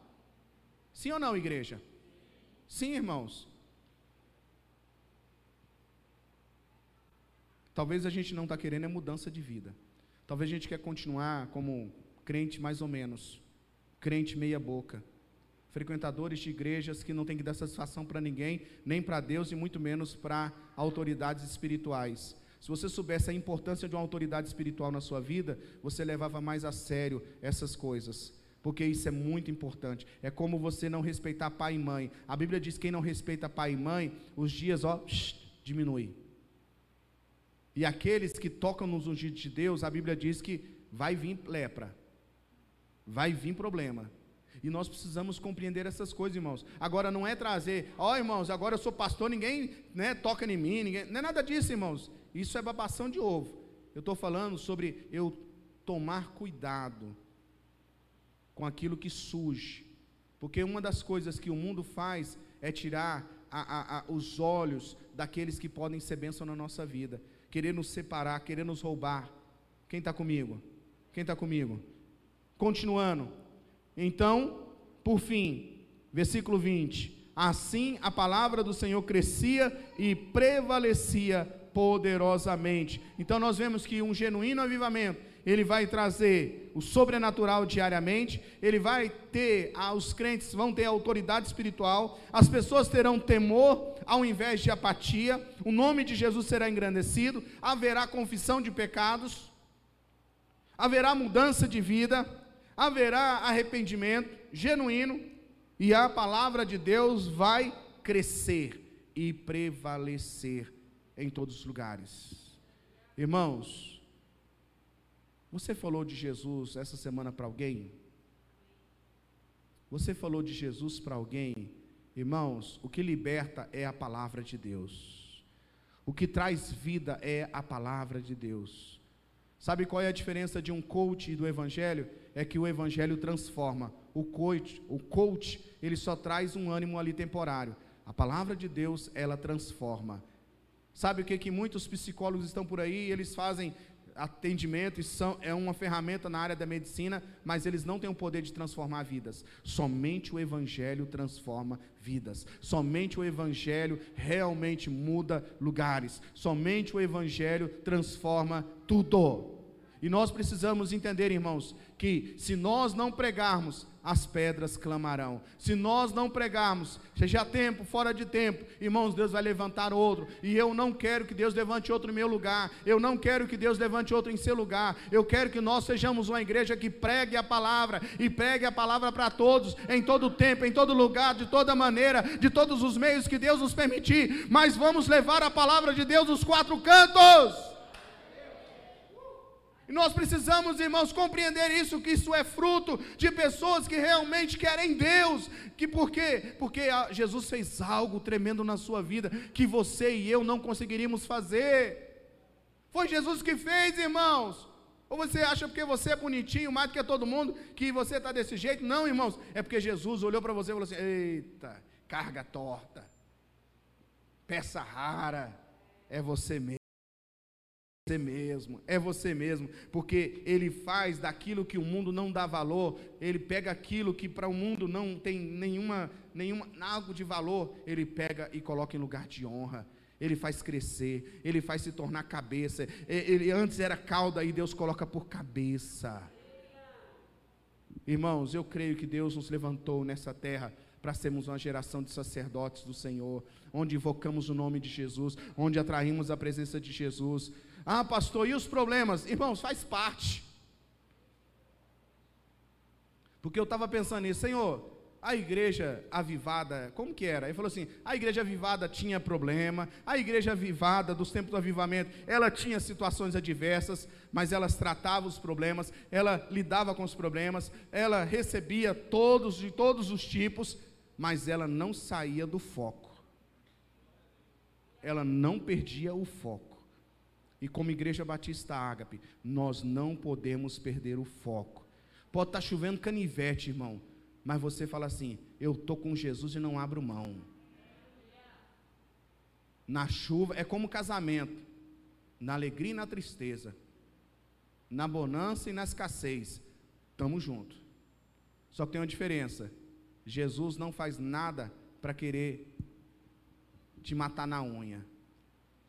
Sim ou não, igreja? Sim, irmãos. Talvez a gente não está querendo é mudança de vida. Talvez a gente quer continuar como crente mais ou menos crente meia boca, frequentadores de igrejas que não têm que dar satisfação para ninguém, nem para Deus e muito menos para autoridades espirituais. Se você soubesse a importância de uma autoridade espiritual na sua vida, você levava mais a sério essas coisas. Porque isso é muito importante. É como você não respeitar pai e mãe. A Bíblia diz que quem não respeita pai e mãe, os dias, ó, diminui. E aqueles que tocam nos ungidos de Deus, a Bíblia diz que vai vir lepra vai vir problema. E nós precisamos compreender essas coisas, irmãos. Agora não é trazer, ó oh, irmãos, agora eu sou pastor, ninguém né, toca em mim, ninguém, não é nada disso, irmãos. Isso é babação de ovo. Eu estou falando sobre eu tomar cuidado com aquilo que surge. Porque uma das coisas que o mundo faz é tirar a, a, a, os olhos daqueles que podem ser bênção na nossa vida. Querer nos separar, querer nos roubar. Quem está comigo? Quem está comigo? Continuando. Então, por fim, versículo 20: Assim a palavra do Senhor crescia e prevalecia poderosamente. Então nós vemos que um genuíno avivamento, ele vai trazer o sobrenatural diariamente, ele vai ter, ah, os crentes vão ter autoridade espiritual, as pessoas terão temor ao invés de apatia, o nome de Jesus será engrandecido, haverá confissão de pecados, haverá mudança de vida, haverá arrependimento genuíno, E a palavra de Deus vai crescer e prevalecer em todos os lugares. Irmãos, você falou de Jesus essa semana para alguém? Você falou de Jesus para alguém? Irmãos, o que liberta é a palavra de Deus. O que traz vida é a palavra de Deus. Sabe qual é a diferença de um coach e do evangelho? É que o evangelho transforma. O coach, o coach, ele só traz um ânimo ali temporário. A palavra de Deus, ela transforma. Sabe o que que muitos psicólogos estão por aí, eles fazem atendimento e são, é uma ferramenta na área da medicina, mas eles não têm o poder de transformar vidas. Somente o Evangelho transforma vidas. Somente o Evangelho realmente muda lugares. Somente o Evangelho transforma tudo. E nós precisamos entender, irmãos, que se nós não pregarmos, as pedras clamarão. Se nós não pregarmos, seja tempo, fora de tempo, irmãos, Deus vai levantar outro. E eu não quero que Deus levante outro em meu lugar. Eu não quero que Deus levante outro em seu lugar. Eu quero que nós sejamos uma igreja que pregue a palavra e pregue a palavra para todos, em todo tempo, em todo lugar, de toda maneira, de todos os meios que Deus nos permitir. Mas vamos levar a palavra de Deus nos quatro cantos. E nós precisamos, irmãos, compreender isso, que isso é fruto de pessoas que realmente querem Deus. Que por quê? Porque Jesus fez algo tremendo na sua vida que você e eu não conseguiríamos fazer. Foi Jesus que fez, irmãos. Ou você acha porque você é bonitinho, mais do que todo mundo, que você está desse jeito? Não, irmãos. É porque Jesus olhou para você e falou assim: Eita, carga torta, peça rara, é você mesmo você mesmo, é você mesmo, porque ele faz daquilo que o mundo não dá valor, ele pega aquilo que para o mundo não tem nenhuma, nenhuma, algo de valor, ele pega e coloca em lugar de honra. Ele faz crescer, ele faz se tornar cabeça. Ele antes era cauda e Deus coloca por cabeça. Irmãos, eu creio que Deus nos levantou nessa terra para sermos uma geração de sacerdotes do Senhor, onde invocamos o nome de Jesus, onde atraímos a presença de Jesus, ah, pastor, e os problemas? Irmãos, faz parte. Porque eu estava pensando nisso, Senhor, a igreja avivada, como que era? Ele falou assim: a igreja avivada tinha problema, a igreja avivada dos tempos do avivamento, ela tinha situações adversas, mas ela tratava os problemas, ela lidava com os problemas, ela recebia todos de todos os tipos, mas ela não saía do foco. Ela não perdia o foco. E como Igreja Batista Ágape, nós não podemos perder o foco. Pode estar tá chovendo canivete, irmão, mas você fala assim: eu estou com Jesus e não abro mão. Na chuva, é como casamento, na alegria e na tristeza, na bonança e na escassez, estamos juntos. Só que tem uma diferença: Jesus não faz nada para querer te matar na unha.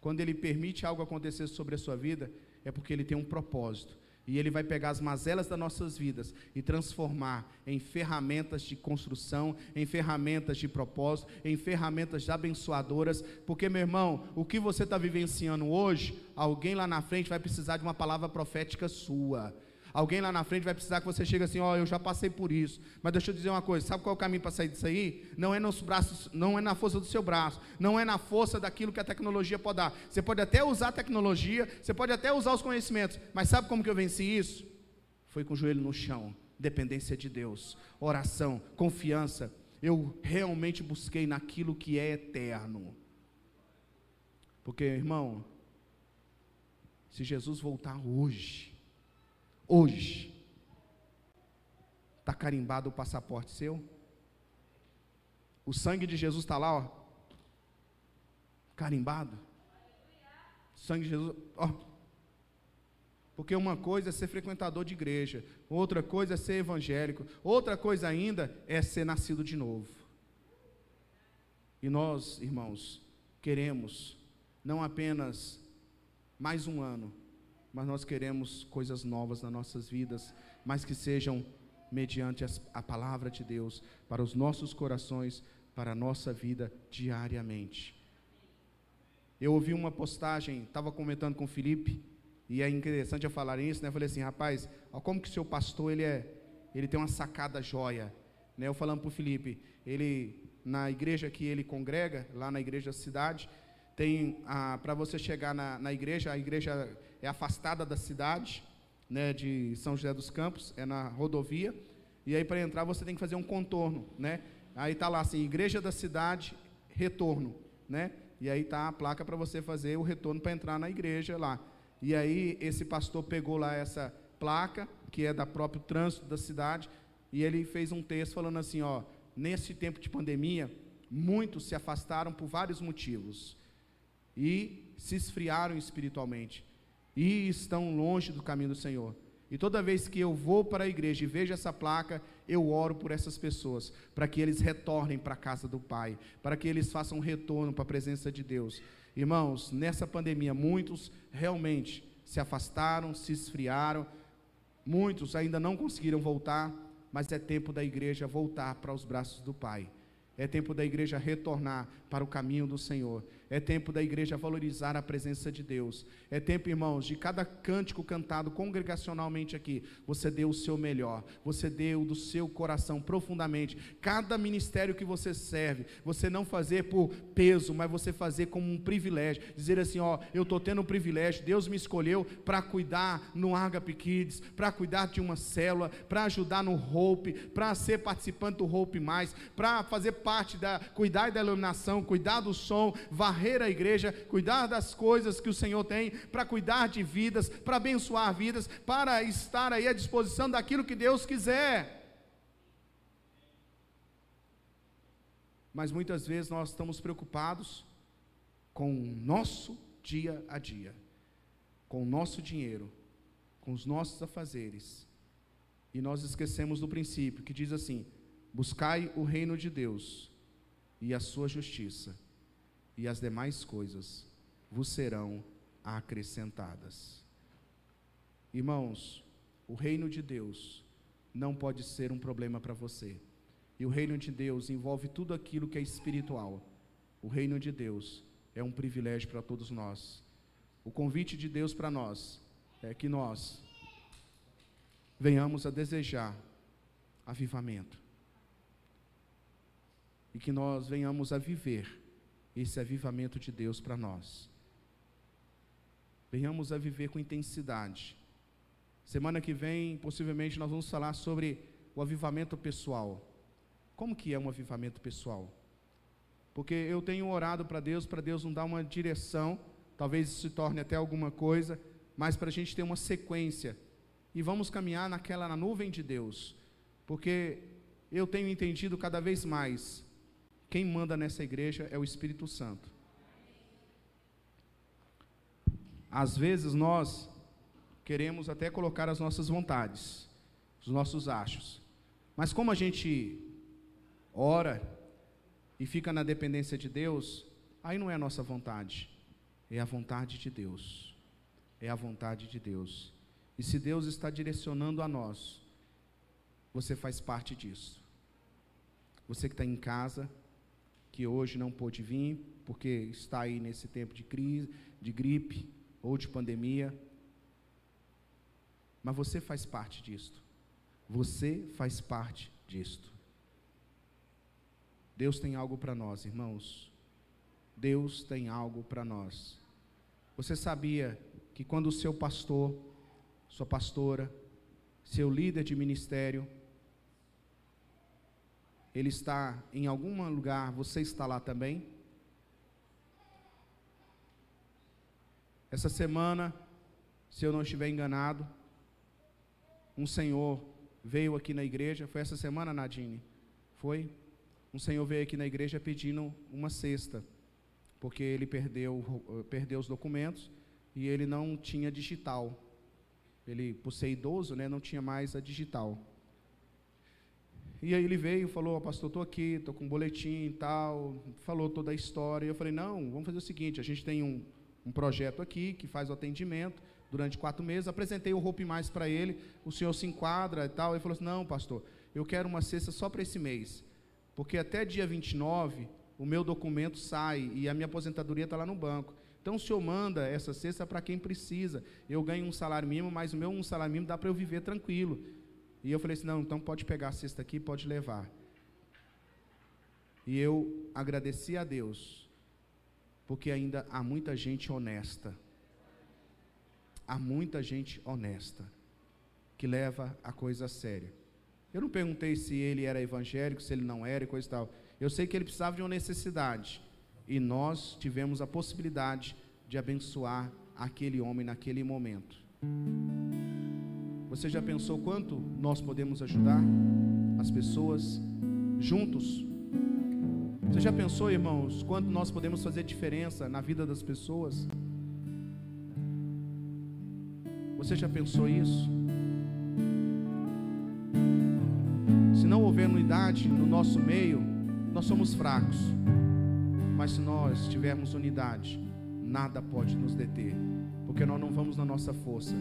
Quando Ele permite algo acontecer sobre a sua vida, é porque Ele tem um propósito. E Ele vai pegar as mazelas das nossas vidas e transformar em ferramentas de construção, em ferramentas de propósito, em ferramentas abençoadoras. Porque, meu irmão, o que você está vivenciando hoje, alguém lá na frente vai precisar de uma palavra profética sua. Alguém lá na frente vai precisar que você chegue assim, ó, oh, eu já passei por isso. Mas deixa eu dizer uma coisa, sabe qual é o caminho para sair disso aí? Não é nos braços, não é na força do seu braço, não é na força daquilo que a tecnologia pode dar. Você pode até usar a tecnologia, você pode até usar os conhecimentos, mas sabe como que eu venci isso? Foi com o joelho no chão, dependência de Deus, oração, confiança. Eu realmente busquei naquilo que é eterno. Porque, irmão, se Jesus voltar hoje, hoje, está carimbado o passaporte seu? O sangue de Jesus está lá, ó, carimbado. O sangue de Jesus, ó. Porque uma coisa é ser frequentador de igreja, outra coisa é ser evangélico, outra coisa ainda é ser nascido de novo. E nós, irmãos, queremos não apenas mais um ano, mas nós queremos coisas novas nas nossas vidas, mas que sejam mediante a palavra de Deus para os nossos corações, para a nossa vida diariamente. Eu ouvi uma postagem, estava comentando com o Felipe, e é interessante eu falar isso, né? Eu falei assim, rapaz, ó, como que o seu pastor ele é, ele tem uma sacada joia. né? Eu falando para o Felipe, ele na igreja que ele congrega, lá na igreja da cidade, tem para você chegar na, na igreja, a igreja é afastada da cidade, né, de São José dos Campos, é na rodovia, e aí para entrar você tem que fazer um contorno, né? Aí tá lá assim, igreja da cidade, retorno, né? E aí tá a placa para você fazer o retorno para entrar na igreja lá. E aí esse pastor pegou lá essa placa, que é da próprio trânsito da cidade, e ele fez um texto falando assim, ó, nesse tempo de pandemia, muitos se afastaram por vários motivos e se esfriaram espiritualmente e estão longe do caminho do Senhor. E toda vez que eu vou para a igreja e vejo essa placa, eu oro por essas pessoas, para que eles retornem para a casa do Pai, para que eles façam um retorno para a presença de Deus. Irmãos, nessa pandemia, muitos realmente se afastaram, se esfriaram, muitos ainda não conseguiram voltar, mas é tempo da igreja voltar para os braços do Pai. É tempo da igreja retornar para o caminho do Senhor. É tempo da igreja valorizar a presença de Deus. É tempo, irmãos, de cada cântico cantado congregacionalmente aqui, você deu o seu melhor, você deu do seu coração profundamente. Cada ministério que você serve, você não fazer por peso, mas você fazer como um privilégio. Dizer assim: ó, eu estou tendo um privilégio, Deus me escolheu para cuidar no Agape Kids, para cuidar de uma célula, para ajudar no Hope, para ser participante do Hope Mais, para fazer parte da, cuidar da iluminação, cuidar do som, varrer varrer a igreja, cuidar das coisas que o Senhor tem, para cuidar de vidas, para abençoar vidas, para estar aí à disposição daquilo que Deus quiser. Mas muitas vezes nós estamos preocupados com o nosso dia a dia, com o nosso dinheiro, com os nossos afazeres. E nós esquecemos do princípio que diz assim: buscai o reino de Deus e a sua justiça e as demais coisas vos serão acrescentadas. Irmãos, o reino de Deus não pode ser um problema para você. E o reino de Deus envolve tudo aquilo que é espiritual. O reino de Deus é um privilégio para todos nós. O convite de Deus para nós é que nós venhamos a desejar avivamento. E que nós venhamos a viver esse avivamento de Deus para nós. Venhamos a viver com intensidade. Semana que vem, possivelmente, nós vamos falar sobre o avivamento pessoal. Como que é um avivamento pessoal? Porque eu tenho orado para Deus, para Deus não dar uma direção, talvez isso se torne até alguma coisa, mas para a gente ter uma sequência. E vamos caminhar naquela na nuvem de Deus. Porque eu tenho entendido cada vez mais quem manda nessa igreja é o Espírito Santo. Às vezes nós queremos até colocar as nossas vontades, os nossos achos. Mas como a gente ora e fica na dependência de Deus, aí não é a nossa vontade, é a vontade de Deus. É a vontade de Deus. E se Deus está direcionando a nós, você faz parte disso. Você que está em casa, que hoje não pôde vir, porque está aí nesse tempo de crise, de gripe ou de pandemia. Mas você faz parte disto. Você faz parte disto. Deus tem algo para nós, irmãos. Deus tem algo para nós. Você sabia que quando o seu pastor, sua pastora, seu líder de ministério, ele está em algum lugar, você está lá também? Essa semana, se eu não estiver enganado, um senhor veio aqui na igreja, foi essa semana, Nadine? Foi? Um senhor veio aqui na igreja pedindo uma cesta, porque ele perdeu, perdeu os documentos e ele não tinha digital. Ele, por ser idoso, né, não tinha mais a digital. E aí ele veio falou, oh, pastor, estou aqui, estou com um boletim e tal, falou toda a história. Eu falei, não, vamos fazer o seguinte, a gente tem um, um projeto aqui que faz o atendimento durante quatro meses. Apresentei o Roupe Mais para ele, o senhor se enquadra e tal. Ele falou assim, não, pastor, eu quero uma cesta só para esse mês, porque até dia 29 o meu documento sai e a minha aposentadoria está lá no banco. Então o senhor manda essa cesta para quem precisa. Eu ganho um salário mínimo, mas o meu um salário mínimo dá para eu viver tranquilo. E eu falei assim: não, então pode pegar a cesta aqui, pode levar. E eu agradeci a Deus, porque ainda há muita gente honesta. Há muita gente honesta que leva a coisa a sério. Eu não perguntei se ele era evangélico, se ele não era e coisa e tal. Eu sei que ele precisava de uma necessidade. E nós tivemos a possibilidade de abençoar aquele homem naquele momento. Você já pensou quanto nós podemos ajudar as pessoas juntos? Você já pensou, irmãos, quanto nós podemos fazer diferença na vida das pessoas? Você já pensou isso? Se não houver unidade no nosso meio, nós somos fracos. Mas se nós tivermos unidade, nada pode nos deter, porque nós não vamos na nossa força,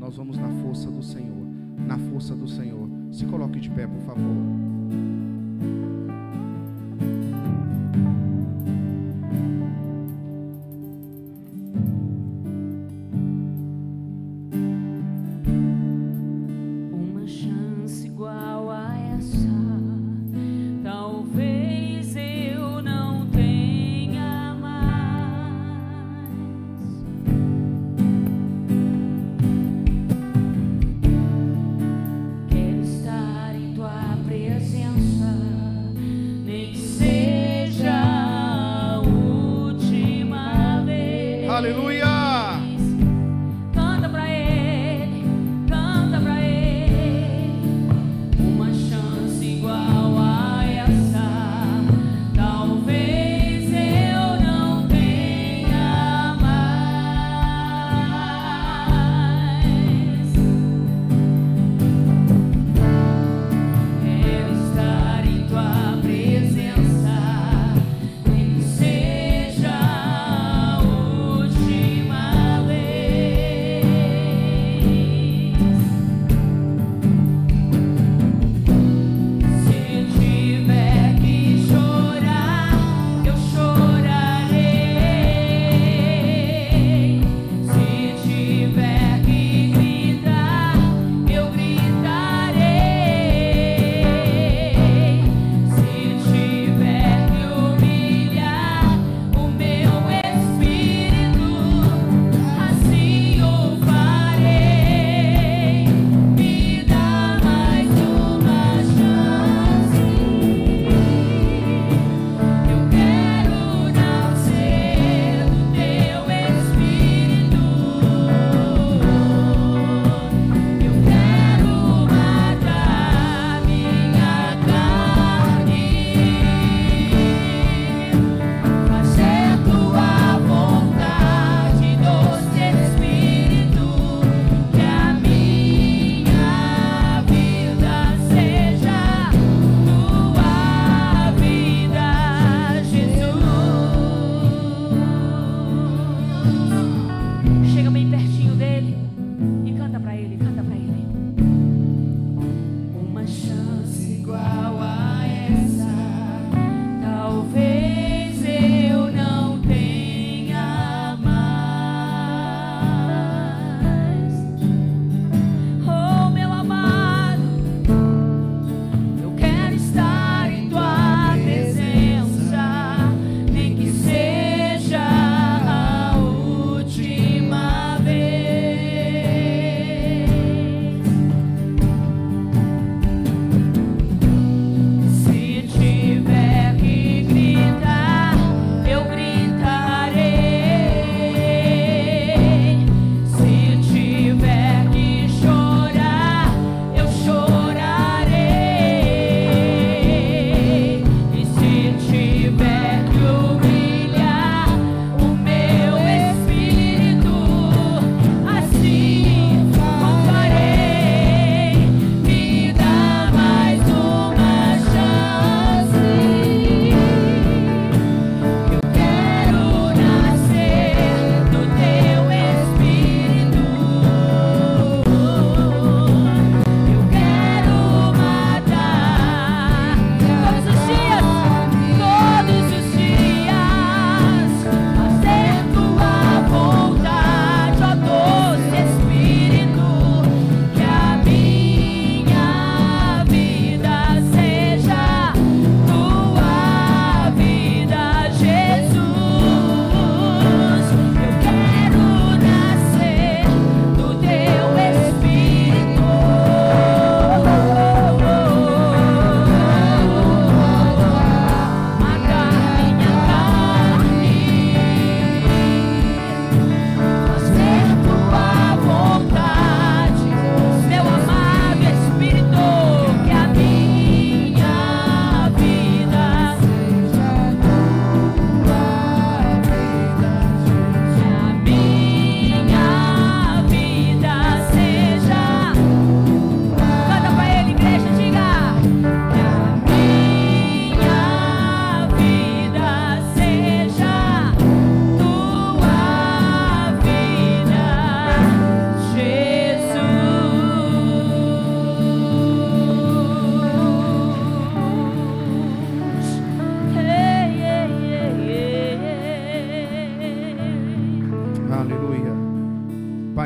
nós vamos na força do Senhor, na força do Senhor. Se coloque de pé, por favor.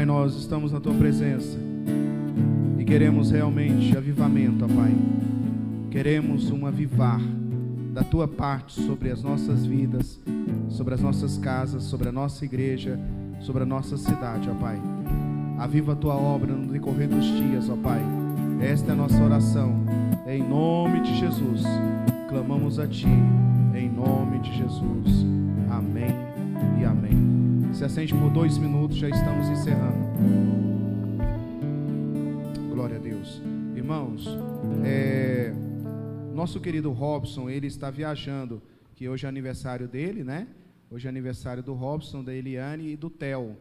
Nós estamos na tua presença e queremos realmente avivamento, ó Pai. Queremos um avivar da tua parte sobre as nossas vidas, sobre as nossas casas, sobre a nossa igreja, sobre a nossa cidade, ó Pai. Aviva a tua obra no decorrer dos dias, ó Pai. Esta é a nossa oração. Em nome de Jesus, clamamos a Ti. Em nome de Jesus. Amém. Se assente por dois minutos, já estamos encerrando. Glória a Deus. Irmãos, é nosso querido Robson, ele está viajando, que hoje é aniversário dele, né? Hoje é aniversário do Robson, da Eliane e do Theo.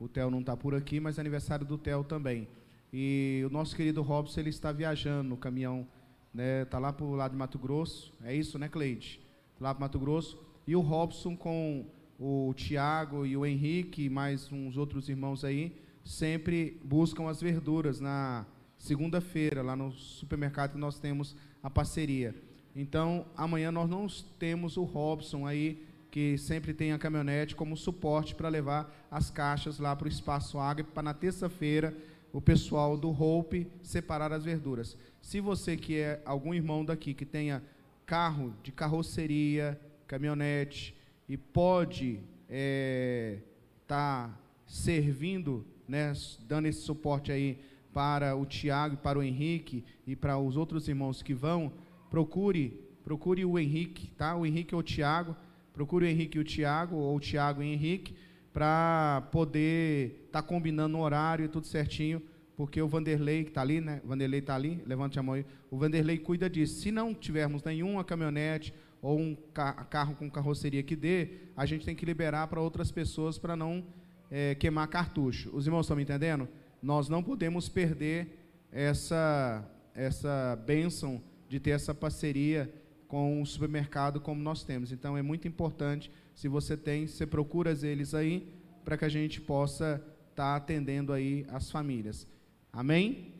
O Theo não está por aqui, mas é aniversário do Theo também. E o nosso querido Robson, ele está viajando no caminhão, né? Está lá para o lado de Mato Grosso. É isso, né, Cleide? Lá para Mato Grosso. E o Robson com o Tiago e o Henrique, mais uns outros irmãos aí, sempre buscam as verduras na segunda-feira, lá no supermercado que nós temos a parceria. Então, amanhã nós não temos o Robson aí, que sempre tem a caminhonete como suporte para levar as caixas lá para o Espaço Ágape, para na terça-feira o pessoal do Hope separar as verduras. Se você que é algum irmão daqui que tenha carro de carroceria, caminhonete, e pode estar é, tá servindo, né, dando esse suporte aí para o Tiago, para o Henrique e para os outros irmãos que vão, procure, procure o Henrique, tá? O Henrique ou o Tiago, procure o Henrique e o Tiago, ou o Tiago e o Henrique, para poder estar tá combinando o horário e tudo certinho, porque o Vanderlei que está ali, né? O Vanderlei está ali, levante a mão aí. O Vanderlei cuida disso. Se não tivermos nenhuma caminhonete ou um ca carro com carroceria que dê, a gente tem que liberar para outras pessoas para não é, queimar cartucho. Os irmãos estão me entendendo? nós não podemos perder essa, essa bênção de ter essa parceria com o supermercado como nós temos. Então é muito importante, se você tem, você procura eles aí, para que a gente possa estar tá atendendo aí as famílias. Amém?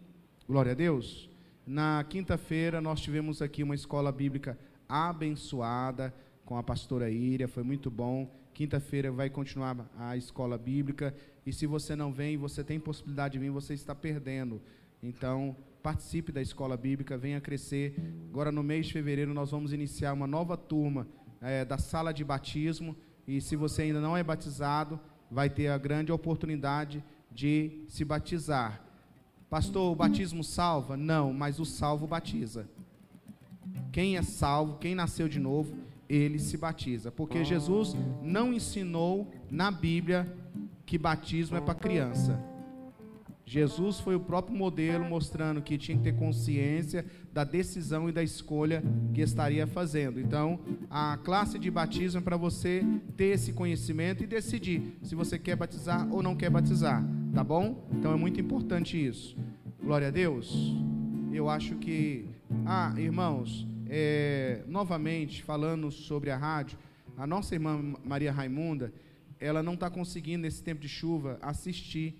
Glória a Deus. Na quinta-feira nós tivemos aqui uma escola bíblica abençoada com a pastora Íria, foi muito bom. Quinta-feira vai continuar a escola bíblica e se você não vem, você tem possibilidade de vir, você está perdendo. Então, participe da escola bíblica, venha crescer. Agora, no mês de fevereiro, nós vamos iniciar uma nova turma é, da sala de batismo. E se você ainda não é batizado, vai ter a grande oportunidade de se batizar. Pastor, o batismo salva? Não, mas o salvo batiza. Quem é salvo, quem nasceu de novo, ele se batiza. Porque Jesus não ensinou na Bíblia que batismo é para criança. Jesus foi o próprio modelo mostrando que tinha que ter consciência da decisão e da escolha que estaria fazendo. Então, a classe de batismo é para você ter esse conhecimento e decidir se você quer batizar ou não quer batizar, tá bom? Então é muito importante isso. Glória a Deus. Eu acho que, ah, irmãos, é, novamente falando sobre a rádio, a nossa irmã Maria Raimunda, ela não está conseguindo, nesse tempo de chuva, assistir,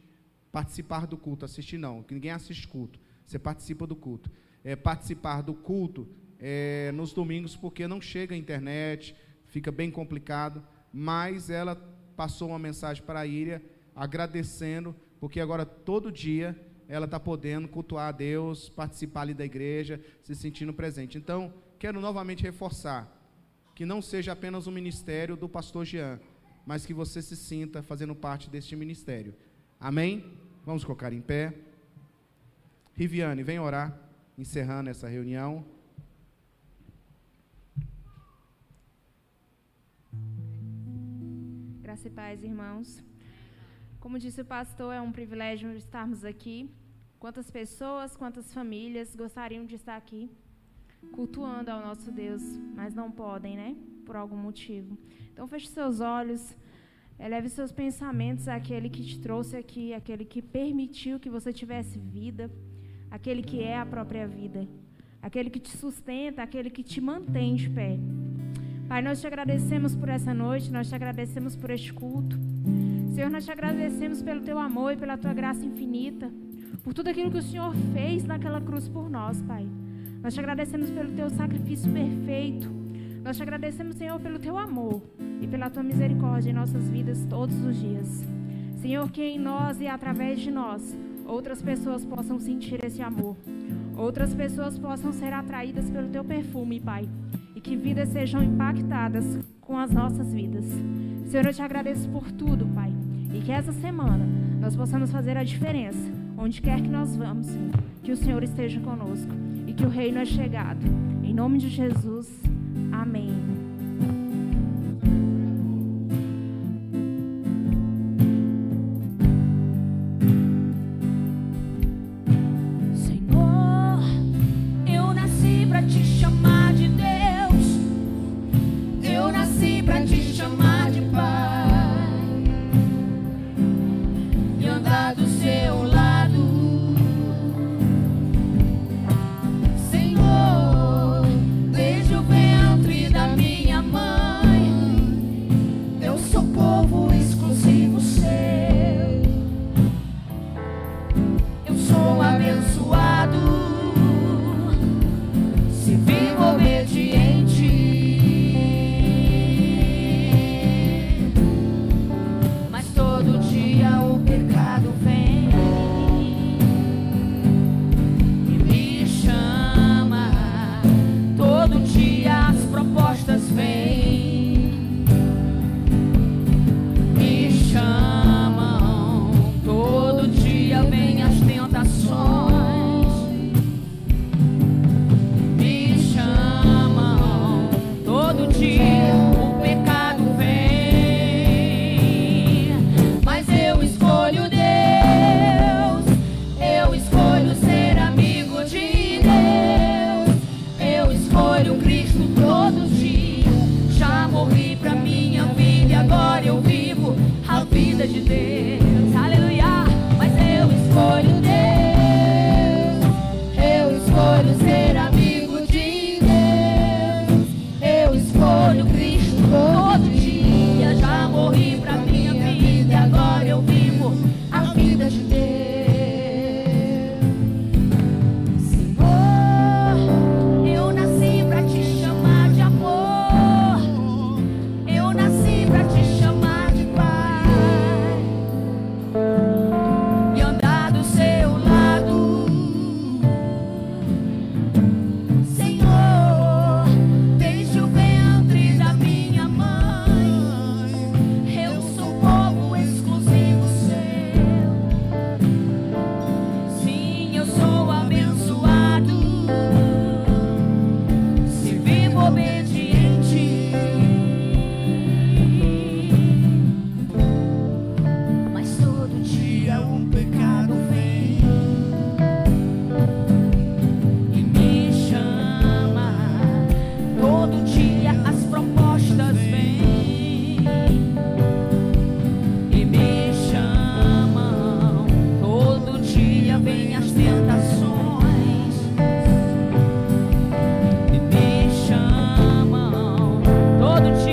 participar do culto. Assistir não, que ninguém assiste culto. Você participa do culto. É, participar do culto é, nos domingos, porque não chega a internet, fica bem complicado. Mas ela passou uma mensagem para a Íria, agradecendo, porque agora todo dia ela está podendo cultuar a Deus, participar ali da igreja, se sentindo presente. Então, quero novamente reforçar que não seja apenas o ministério do pastor Jean, mas que você se sinta fazendo parte deste ministério. Amém? Vamos colocar em pé. Riviane, vem orar, encerrando essa reunião. Graça e paz, irmãos. Como disse o pastor, é um privilégio estarmos aqui. Quantas pessoas, quantas famílias gostariam de estar aqui cultuando ao nosso Deus, mas não podem, né? Por algum motivo. Então feche seus olhos, eleve seus pensamentos àquele que te trouxe aqui, aquele que permitiu que você tivesse vida, aquele que é a própria vida, aquele que te sustenta, aquele que te mantém de pé. Pai, nós te agradecemos por essa noite, nós te agradecemos por este culto. Senhor, nós te agradecemos pelo teu amor e pela tua graça infinita, por tudo aquilo que o Senhor fez naquela cruz por nós, Pai. Nós te agradecemos pelo teu sacrifício perfeito. Nós te agradecemos, Senhor, pelo teu amor e pela tua misericórdia em nossas vidas todos os dias. Senhor, que em nós e através de nós outras pessoas possam sentir esse amor. Outras pessoas possam ser atraídas pelo teu perfume, Pai. E que vidas sejam impactadas com as nossas vidas. Senhor, eu te agradeço por tudo, Pai. E que essa semana nós possamos fazer a diferença, onde quer que nós vamos. Que o Senhor esteja conosco e que o reino é chegado. Em nome de Jesus, amém.